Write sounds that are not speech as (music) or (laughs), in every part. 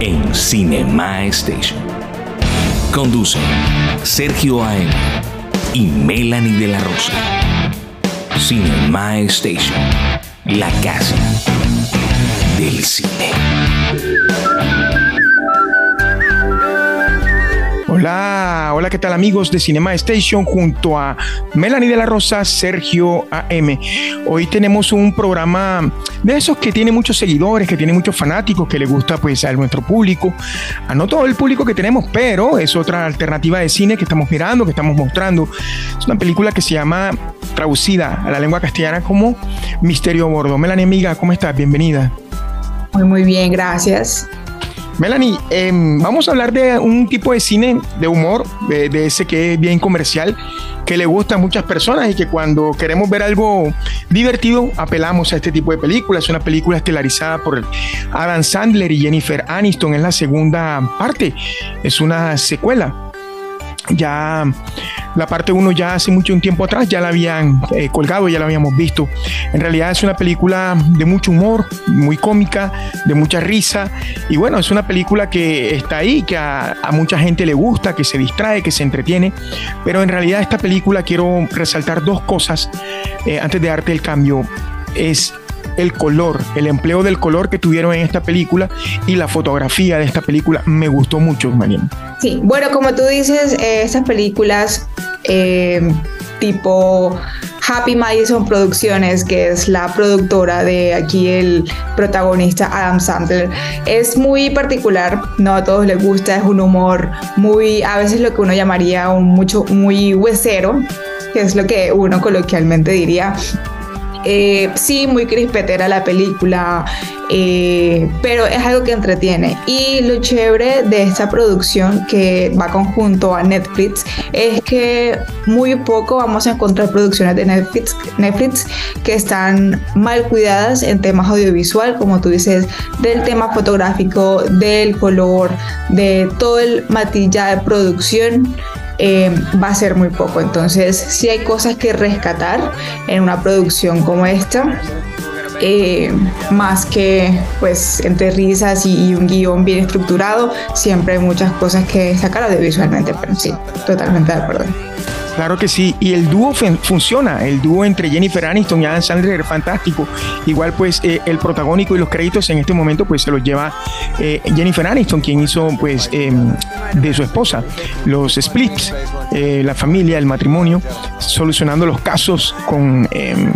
en Cinema Station. Conducen Sergio A.M. y Melanie de la Rosa. Cinema Station, la casa del cine. Hola, hola, ¿qué tal amigos de Cinema Station junto a Melanie de la Rosa, Sergio AM? Hoy tenemos un programa de esos que tiene muchos seguidores, que tiene muchos fanáticos, que le gusta pues a nuestro público, a no todo el público que tenemos, pero es otra alternativa de cine que estamos mirando, que estamos mostrando. Es una película que se llama traducida a la lengua castellana como Misterio Bordo. Melanie, amiga, ¿cómo estás? Bienvenida. Muy, muy bien, gracias. Melanie, em, vamos a hablar de un tipo de cine de humor, de, ese que es bien comercial, que le gusta a muchas personas y que cuando queremos ver algo divertido apelamos a este tipo de películas. Es una película estelarizada por Adam Sandler y Jennifer Aniston. Es la segunda parte, es una secuela ya la parte 1 ya hace mucho un tiempo atrás ya la habían eh, colgado, ya la habíamos visto. En realidad es una película de mucho humor, muy cómica, de mucha risa. Y bueno, es una película que está ahí, que a, mucha gente le gusta, que se distrae, que se entretiene. Pero en realidad esta película quiero resaltar dos cosas eh, antes de darte el cambio. Es el color, el empleo del color que tuvieron en esta película y la fotografía de esta película me gustó mucho, Mariana. Sí, bueno, como tú dices, eh, estas películas eh, tipo Happy Madison Producciones, que es la productora de aquí el protagonista Adam Sandler, es muy particular, no a todos les gusta, es un humor muy, a veces lo que uno llamaría un mucho, muy huesero, que es lo que uno coloquialmente diría. Eh, sí, muy crispetera la película, eh, pero es algo que entretiene. Y lo chévere de esta producción que va conjunto a Netflix es que muy poco vamos a encontrar producciones de Netflix, Netflix que están mal cuidadas en temas audiovisual, como tú dices, del tema fotográfico, del color, de todo el matilla de producción. Eh, va a ser muy poco. Entonces, si hay cosas que rescatar en una producción como esta. Eh, más que pues entre risas y, un guion bien estructurado, siempre hay muchas cosas que sacar audiovisualmente, pero sí, totalmente de acuerdo. Claro que sí, y el dúo funciona, el dúo entre Jennifer Aniston y Adam Sandler es fantástico. Igual pues eh, el protagónico y los créditos en este momento pues se los lleva eh, Jennifer Aniston, quien hizo pues em, de su esposa los splits, eh, la familia, el matrimonio, solucionando los casos con em,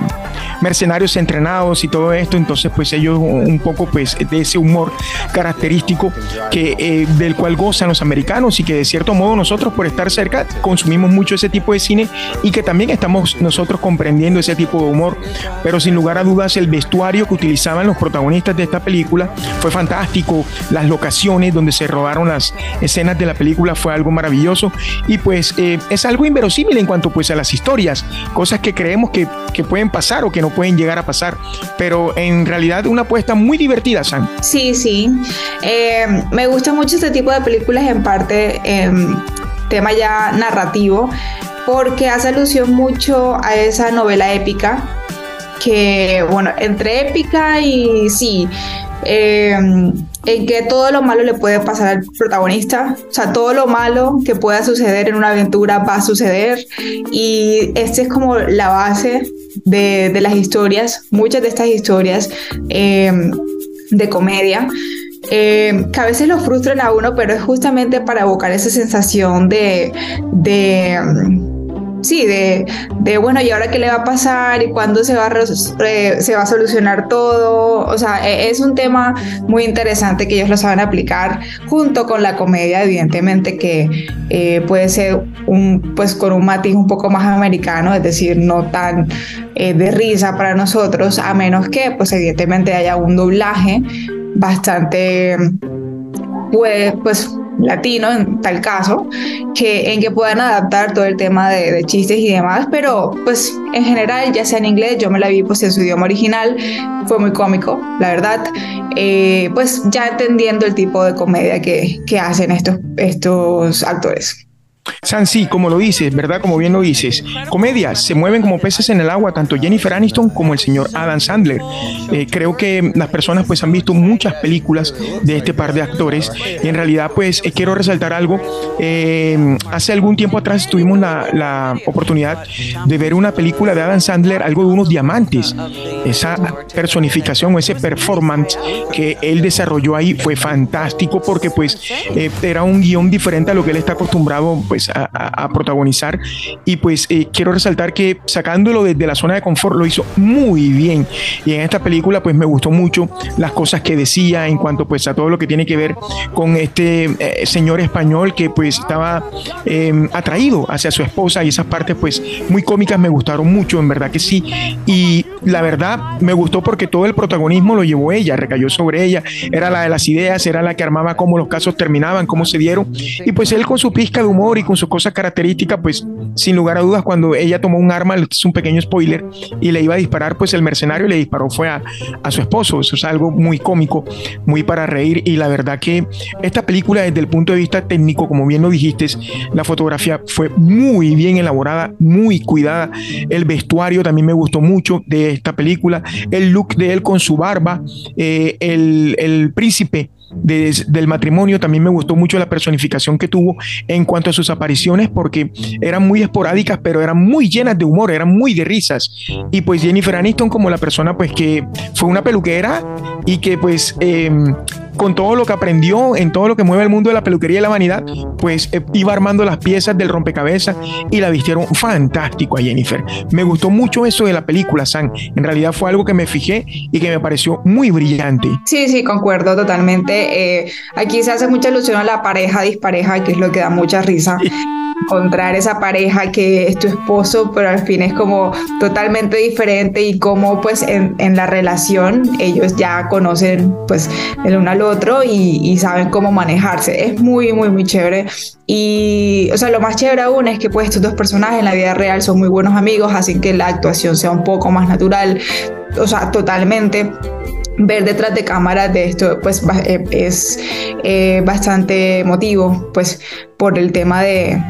mercenarios entrenados y todo esto, entonces pues ellos un poco pues de ese humor característico que eh, del cual gozan los americanos y que de cierto modo nosotros por estar cerca consumimos mucho ese tipo de cine y que también estamos nosotros comprendiendo ese tipo de humor, pero sin lugar a dudas el vestuario que utilizaban los protagonistas de esta película fue fantástico, las locaciones donde se rodaron las escenas de la película fue algo maravilloso. Y pues eh, es algo inverosímil en cuanto pues a las historias, cosas que creemos que, que pueden pasar o que no pueden llegar a pasar, pero en realidad una apuesta muy divertida, Sam. Sí, sí. Eh, me gusta mucho este tipo de películas en parte em, tema ya narrativo, porque hace alusión mucho a esa novela épica que, bueno, entre épica y sí, em, en que todo lo malo le puede pasar al protagonista, o sea, todo lo malo que pueda suceder en una aventura va a suceder y esta es como la base de, las historias, muchas de estas historias em, de comedia. Em, que a veces lo frustran a uno, pero es justamente para evocar esa sensación de, de sí, de, de, bueno, ¿y ahora qué le va a pasar? ¿Y cuándo se va, a se va a solucionar todo? O sea, e, es un tema muy interesante que ellos lo saben aplicar junto con la comedia, evidentemente, que eh, puede ser un, pues con un matiz un poco más americano, es decir, no tan eh, de risa para nosotros, a menos que, pues evidentemente haya un doblaje bastante, pues, pues latino en tal caso, que en que puedan adaptar todo el tema de, chistes y demás, pero pues en general, ya sea en inglés, yo me la vi pues en su idioma original, fue muy cómico, la verdad, eh, pues ya entendiendo el tipo de comedia que, que hacen estos, estos actores. Sansi, como lo dices, ¿verdad? Como bien lo dices, comedias se mueven como peces en el agua, tanto Jennifer Aniston como el señor Adam Sandler. Eh, creo que las personas pues han visto muchas películas de este par de actores y en realidad pues eh, quiero resaltar algo. Eh, hace algún tiempo atrás tuvimos la, oportunidad de ver una película de Adam Sandler, algo de unos diamantes. Esa personificación o ese performance que él desarrolló ahí fue fantástico porque pues era un guion diferente a lo que él está acostumbrado pues a, protagonizar. Y pues eh, quiero resaltar que sacándolo desde la zona de confort lo hizo muy bien. Y en esta película pues me gustó mucho las cosas que decía en cuanto pues a todo lo que tiene que ver con este eh, señor español que pues estaba em, atraído hacia su esposa. Y esas partes pues muy cómicas me gustaron mucho en verdad que sí. Y la verdad me gustó porque todo el protagonismo lo llevó ella recayó sobre ella. Era la de las ideas era la que armaba cómo los casos terminaban cómo se dieron. Y pues él con su pizca de humor y con sus cosas características, pues sin lugar a dudas, cuando ella tomó un arma, es un pequeño spoiler, y le iba a disparar, pues el mercenario le disparó fue a, a su esposo. Eso es algo muy cómico, muy para reír. Y la verdad que esta película, desde el punto de vista técnico, como bien lo dijiste, la fotografía fue muy bien elaborada, muy cuidada. El vestuario también me gustó mucho de esta película. El look de él con su barba, eh, el, el príncipe del matrimonio. También me gustó mucho la personificación que tuvo en cuanto a sus apariciones porque eran muy esporádicas, pero eran muy llenas de humor, eran muy de risas. Y pues Jennifer Aniston como la persona pues que fue una peluquera y que pues em, con todo lo que aprendió en todo lo que mueve el mundo de la peluquería y la vanidad, pues eh, iba armando las piezas del rompecabezas y la vistieron fantástico a Jennifer. Me gustó mucho eso de la película, San. En realidad fue algo que me fijé y que me pareció muy brillante. Sí, sí, concuerdo totalmente. Eh, aquí se hace mucha ilusión a la pareja dispareja, que es lo que da mucha risa (laughs) encontrar esa pareja que es tu esposo, pero al fin es como totalmente diferente y como pues en, en la relación ellos ya conocen pues el uno al otro y, y, saben cómo manejarse. Es muy, muy, muy chévere. Y, o sea, lo más chévere aún es que pues estos dos personajes en la vida real son muy buenos amigos, así que la actuación sea un poco más natural, o sea, totalmente ver detrás de cámara de esto pues eh, es eh, bastante emotivo pues por el tema de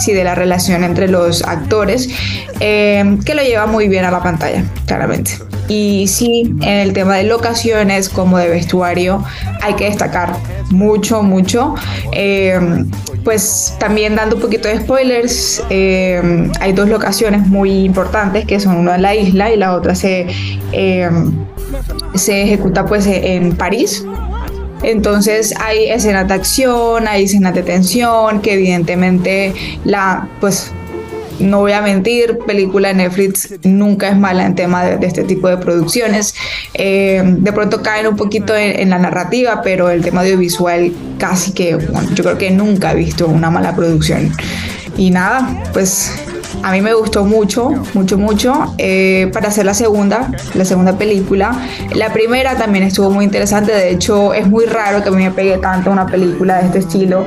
sí, de la relación entre los actores, eh, que lo lleva muy bien a la pantalla, claramente. Y sí, en el tema de locaciones como de vestuario, hay que destacar mucho, mucho. Eh, pues también dando un poquito de spoilers, eh, hay dos locaciones muy importantes que son una en la isla y la otra se, se ejecuta pues en París, entonces hay escenas de acción, hay escenas de tensión, que evidentemente la, pues no voy a mentir, película de Netflix nunca es mala en tema de, este tipo de producciones. Eh, de pronto caen un poquito en, la narrativa, pero el tema audiovisual casi que, yo creo que nunca he visto una mala producción. Y nada, pues a mí me gustó mucho, mucho, mucho. Eh, para hacer la segunda, la segunda película. La primera también estuvo muy interesante. De hecho, es muy raro que a mí me pegue tanto una película de este estilo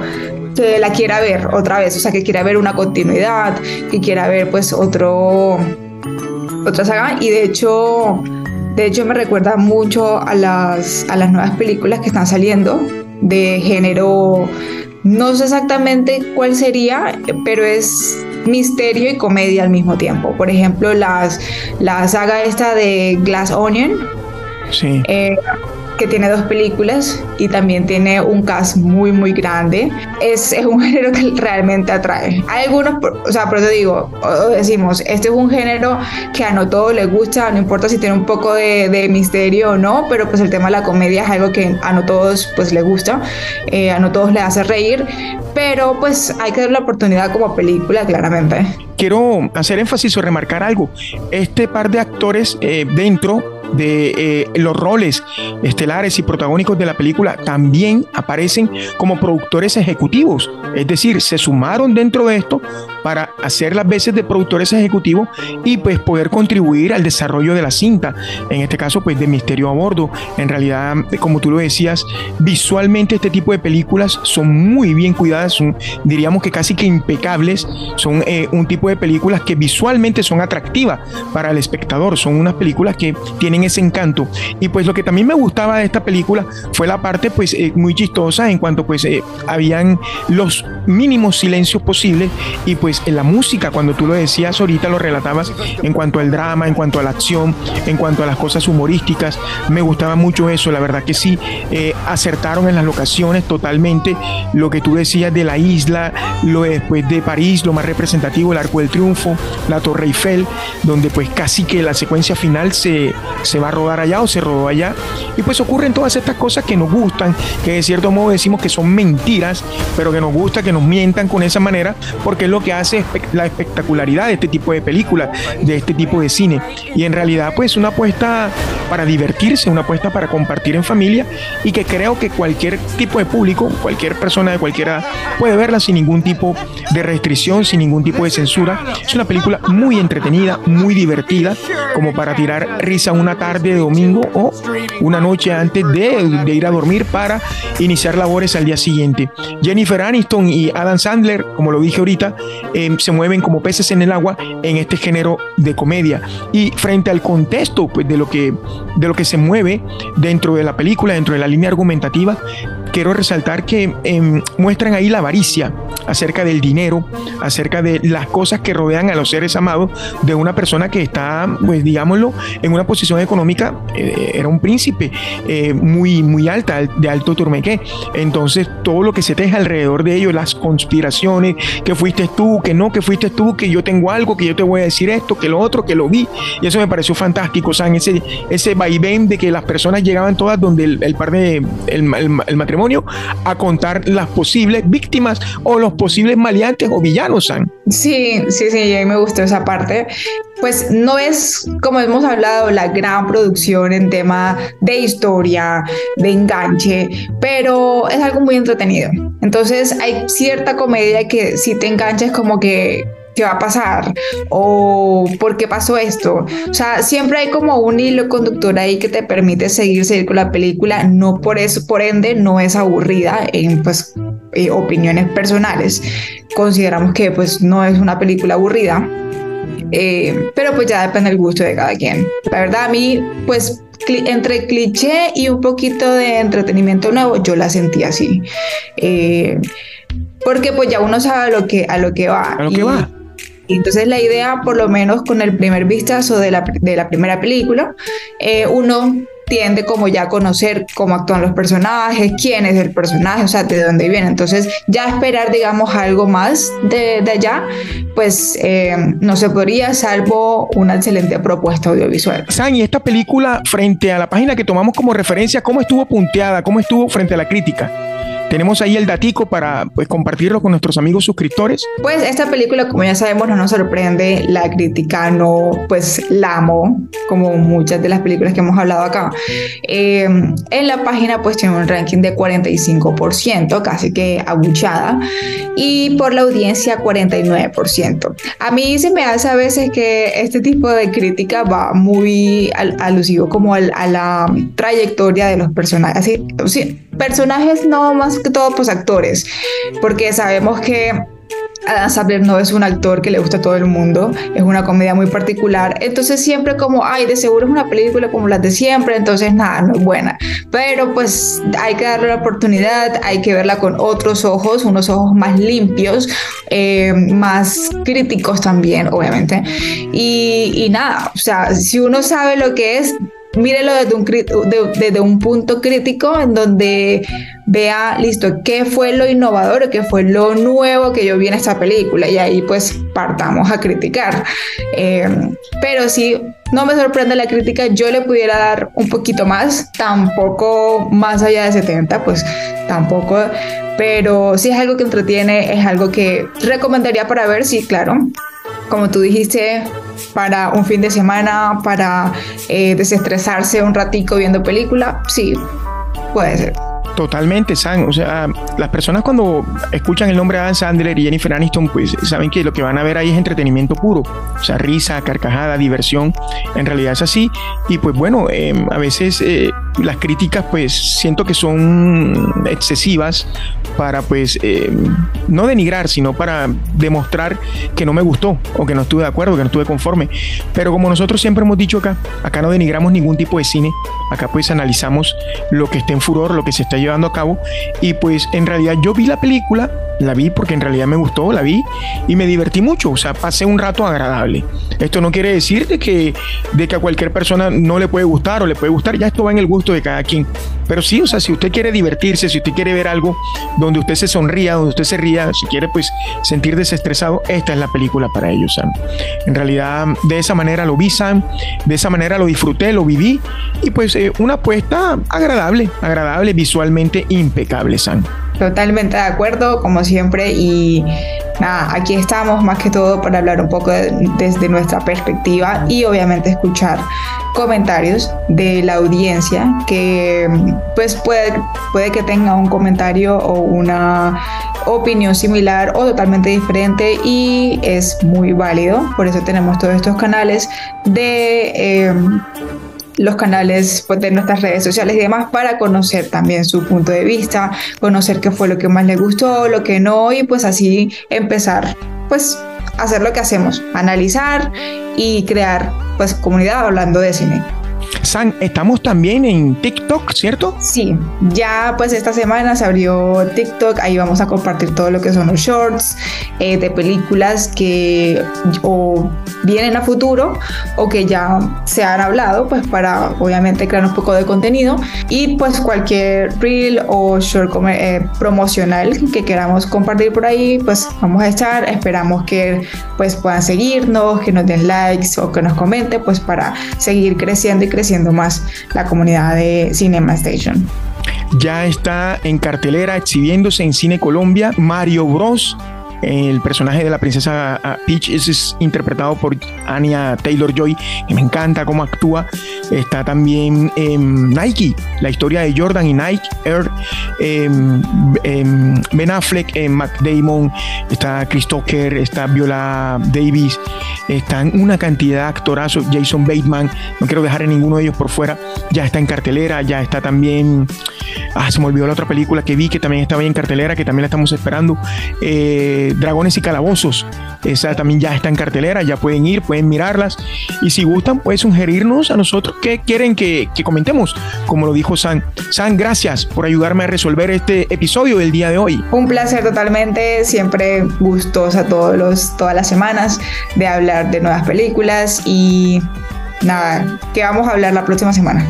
que la quiera ver otra vez, o sea, que quiera ver una continuidad, que quiera ver pues otro otra saga y de hecho de hecho me recuerda mucho a las a las nuevas películas que están saliendo de género no sé exactamente cuál sería, pero es misterio y comedia al mismo tiempo. Por ejemplo, las, la saga esta de Glass Onion. Sí. Eh, que tiene dos películas y también tiene un cast muy muy grande. Es, es un (laughs) género que realmente atrae. Hay algunos, o sea, por eso digo, decimos, este es un género que a no todos les gusta, no importa si tiene un poco de, misterio o no, pero pues el tema de la comedia es algo que a no todos pues les gusta, eh, a no todos les hace reír, pero pues hay que dar la oportunidad como película, claramente. Quiero hacer énfasis o remarcar algo. Este par de actores eh, dentro de eh, los roles estelares y protagónicos de la película también aparecen como productores ejecutivos. Es decir, se sumaron dentro de esto para hacer las veces de productores ejecutivos y pues poder contribuir al desarrollo de la cinta. En este caso, pues de Misterio a Bordo. En realidad, como tú lo decías, visualmente este tipo de películas son muy bien cuidadas, son, diríamos que casi que impecables. Son eh, un tipo de películas que visualmente son atractivas para el espectador. Son unas películas que tienen ese encanto. Y pues lo que también me gustaba de esta película fue la parte pues eh, muy chistosa en cuanto pues eh, habían los mínimos silencios posibles y pues en la música, cuando tú lo decías ahorita, lo relatabas en cuanto al drama, en cuanto a la acción, en cuanto a las cosas humorísticas, me gustaba mucho eso, la verdad que sí, eh, acertaron en las locaciones totalmente lo que tú decías de la isla, lo después de París, lo más representativo, el Arco del Triunfo, la Torre Eiffel, donde pues casi que la secuencia final se, se va a rodar allá o se rodó allá, y pues ocurren todas estas cosas que nos gustan, que de cierto modo decimos que son mentiras, pero que nos gusta que nos mientan con esa manera, porque es lo que hace la espectacularidad de este tipo de películas, de este tipo de cine. Y en realidad, pues una apuesta para divertirse, una apuesta para compartir en familia y que creo que cualquier tipo de público, cualquier persona de cualquiera puede verla sin ningún tipo de restricción, sin ningún tipo de censura. Es una película muy entretenida, muy divertida, como para tirar risa una tarde de domingo o una noche antes de, ir a dormir para iniciar labores al día siguiente. Jennifer Aniston y Adam Sandler, como lo dije ahorita, em, se mueven como peces en el agua en este género de comedia. Y frente al contexto pues, de, lo que, de lo que se mueve dentro de la película, dentro de la línea argumentativa, quiero resaltar que em, muestran ahí la avaricia acerca del dinero, acerca de las cosas que rodean a los seres amados de una persona que está, pues digámoslo, en una posición económica, eh, era un príncipe eh, muy, muy alta, de alto turmequé. Entonces, todo lo que se teje alrededor de ellos, las conspiraciones, que fuiste tú, que no, que fuiste tú, que yo tengo algo, que yo te voy a decir esto, que lo otro, que lo vi. Y eso me pareció fantástico, o sea, ese, ese vaivén de que las personas llegaban todas donde el, par de, el matrimonio a contar las posibles víctimas o los posibles maleantes o villanos, San. Sí, sí, sí, a mí me gustó esa parte. Pues no es, como hemos hablado, la gran producción en tema de historia, de enganche, pero es algo muy entretenido. Entonces hay cierta comedia que si te enganchas como que qué va a pasar o por qué pasó esto. O sea, siempre hay como un hilo conductor ahí que te permite seguir, seguir con la película. No por eso, por ende, no es aburrida en pues eh, opiniones personales. Consideramos que pues no es una película aburrida. Eh, pero pues ya depende del gusto de cada quien. La verdad a mí pues entre cliché y un poquito de entretenimiento nuevo yo la sentí así. Eh, porque pues ya uno sabe a lo que, a lo que va. A lo que va. Entonces la idea, por lo menos con el primer vistazo de la, de la primera película, eh, uno tiende como ya a conocer cómo actúan los personajes, quién es el personaje, o sea, de dónde viene. Entonces, ya esperar, digamos, algo más de, de allá, pues eh, no se podría, salvo una excelente propuesta audiovisual. San, y esta película, frente a la página que tomamos como referencia, ¿cómo estuvo punteada? ¿Cómo estuvo frente a la crítica? Tenemos ahí el datico para pues, compartirlo con nuestros amigos suscriptores. Pues esta película, como ya sabemos, no nos sorprende, la crítica no, pues la amo, como muchas de las películas que hemos hablado acá. Eh, en la página pues tiene un ranking de 45%, casi que abuchada, y por la audiencia 49%. A mí se me hace a veces que este tipo de crítica va muy alusivo como a la trayectoria de los personajes. Así, sí, personajes no más que todo pues actores, porque sabemos que Adam Sandler no es un actor que le gusta a todo el mundo, es una comedia muy particular, entonces siempre como, ay, de seguro es una película como las de siempre, entonces nada, no es buena, pero pues hay que darle la oportunidad, hay que verla con otros ojos, unos ojos más limpios, eh, más críticos también, obviamente, y, y nada, o sea, si uno sabe lo que es, mírelo desde un, desde un punto crítico en donde vea, listo, qué fue lo innovador, qué fue lo nuevo que yo vi en esta película y ahí pues partamos a criticar. Eh, pero si no me sorprende la crítica, yo le pudiera dar un poquito más, tampoco más allá de 70, pues tampoco, pero si es algo que entretiene, es algo que recomendaría para ver, sí, claro. Como tú dijiste, para un fin de semana, para eh, desestresarse un ratico viendo película, sí, puede ser. Totalmente, Sam. O sea, las personas cuando escuchan el nombre de Adam Sandler y Jennifer Aniston, pues saben que lo que van a ver ahí es entretenimiento puro. O sea, risa, carcajada, diversión. En realidad es así. Y pues bueno, em, a veces eh, las críticas pues siento que son excesivas para pues em, no denigrar, sino para demostrar que no me gustó o que no estuve de acuerdo, que no estuve conforme. Pero como nosotros siempre hemos dicho acá, acá no denigramos ningún tipo de cine. Acá pues analizamos lo que está en furor, lo que se está llevando a cabo. Y pues en realidad yo vi la película, la vi porque en realidad me gustó, la vi y me divertí mucho, o sea, pasé un rato agradable. Esto no quiere decir de que, de que a cualquier persona no le puede gustar o le puede gustar, ya esto va en el gusto de cada quien. Pero sí, o sea, si usted quiere divertirse, si usted quiere ver algo donde usted se sonría, donde usted se ría, si quiere pues sentir desestresado, esta es la película para ellos, Sam. En realidad, de esa manera lo vi, Sam, de esa manera lo disfruté, lo viví y pues eh, una apuesta agradable, agradable, visualmente impecable, Sam. Totalmente de acuerdo, como siempre, y nada, aquí estamos más que todo para hablar un poco desde nuestra perspectiva y obviamente escuchar comentarios de la audiencia que pues puede, puede que tenga un comentario o una opinión similar o totalmente diferente y es muy válido, por eso tenemos todos estos canales de... Eh, los canales pues, de nuestras redes sociales y demás para conocer también su punto de vista, conocer qué fue lo que más le gustó, lo que no y pues así empezar pues hacer lo que hacemos, analizar y crear pues comunidad hablando de cine. San, estamos también en TikTok, ¿cierto? Sí, ya pues esta semana se abrió TikTok, ahí vamos a compartir todo lo que son los shorts eh, de películas que o vienen a futuro o que ya se han hablado, pues para obviamente crear un poco de contenido y pues cualquier reel o short eh, promocional que queramos compartir por ahí, pues vamos a estar, esperamos que pues puedan seguirnos, que nos den likes o que nos comenten, pues para seguir creciendo y creciendo más la comunidad de Cinema Station. Ya está en cartelera exhibiéndose en Cine Colombia Mario Bros el personaje de la princesa ah, Peach es, interpretado por Anya Taylor Joy, que me encanta cómo actúa. Está también Nike, la historia de Jordan y Nike, Air, em, em, Ben Affleck, eh, Matt Damon, está Chris Tucker, está Viola Davis, están una cantidad de actorazos, Jason Bateman, no quiero dejar a ninguno de ellos por fuera, ya está en cartelera, ya está también, ah, se me olvidó la otra película que vi que también estaba en cartelera, que también la estamos esperando. Eh, Dragones y Calabozos. Esa también ya está en cartelera, ya pueden ir, pueden mirarlas. Y si gustan, pueden sugerirnos a nosotros qué quieren que, comentemos, como lo dijo San. San, gracias por ayudarme a resolver este episodio del día de hoy. Un placer totalmente, siempre gustosa todos los, todas las semanas de hablar de nuevas películas y nada, ¿qué vamos a hablar la próxima semana?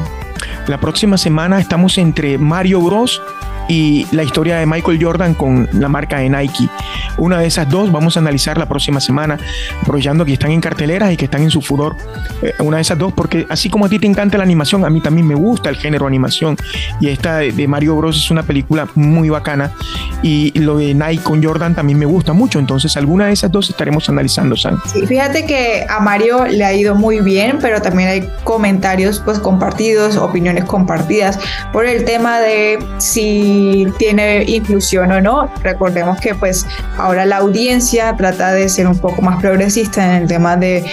La próxima semana estamos entre Mario Bros y la historia de Michael Jordan con la marca de Nike. Una de esas dos vamos a analizar la próxima semana, aprovechando que están en carteleras y que están en su furor. Eh, una de esas dos, porque así como a ti te encanta la animación, a mí también me gusta el género animación. Y esta de, Mario Bros. es una película muy bacana. Y lo de Nike con Jordan también me gusta mucho. Entonces, alguna de esas dos estaremos analizando, San. Sí, fíjate que a Mario le ha ido muy bien, pero también hay comentarios pues compartidos, opiniones compartidas por el tema de si tiene inclusión o no. Recordemos que pues ahora la audiencia trata de ser un poco más progresista en el tema de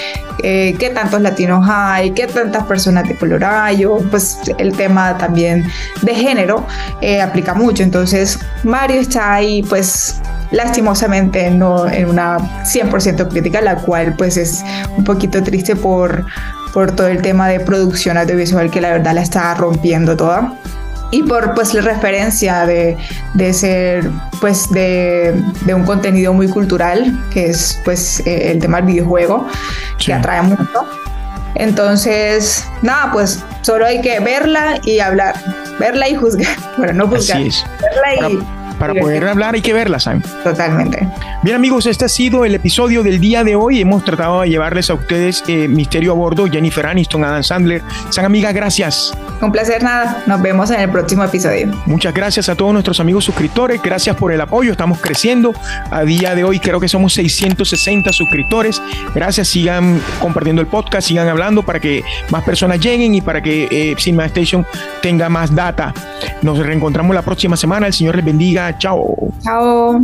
eh, qué tantos latinos hay, qué tantas personas de color hay, o pues el tema también de género eh, aplica mucho. Entonces Mario está ahí pues lastimosamente no en una 100% crítica, la cual pues es un poquito triste por, por todo el tema de producción audiovisual que la verdad la está rompiendo toda y por pues la referencia de, de ser pues de, de, un contenido muy cultural que es pues eh, el tema del videojuego que atrae mucho. Entonces nada pues solo hay que verla y hablar. Verla y juzgar. (laughs) Bueno no juzgar. Verla y para poder hablar hay que verlas, ¿saben? Totalmente. Bien amigos, este ha sido el episodio del día de hoy. Hemos tratado de llevarles a ustedes eh, Misterio a Bordo, Jennifer Aniston, Adam Sandler. San amigas, gracias. Un placer, nada. Nos vemos en el próximo episodio. Muchas gracias a todos nuestros amigos suscriptores. Gracias por el apoyo. Estamos creciendo. A día de hoy creo que somos 660 suscriptores. Gracias. Sigan compartiendo el podcast, sigan hablando para que más personas lleguen y para que eh, Cinema Station tenga más data. Nos reencontramos la próxima semana. El Señor les bendiga. Chao. Chao.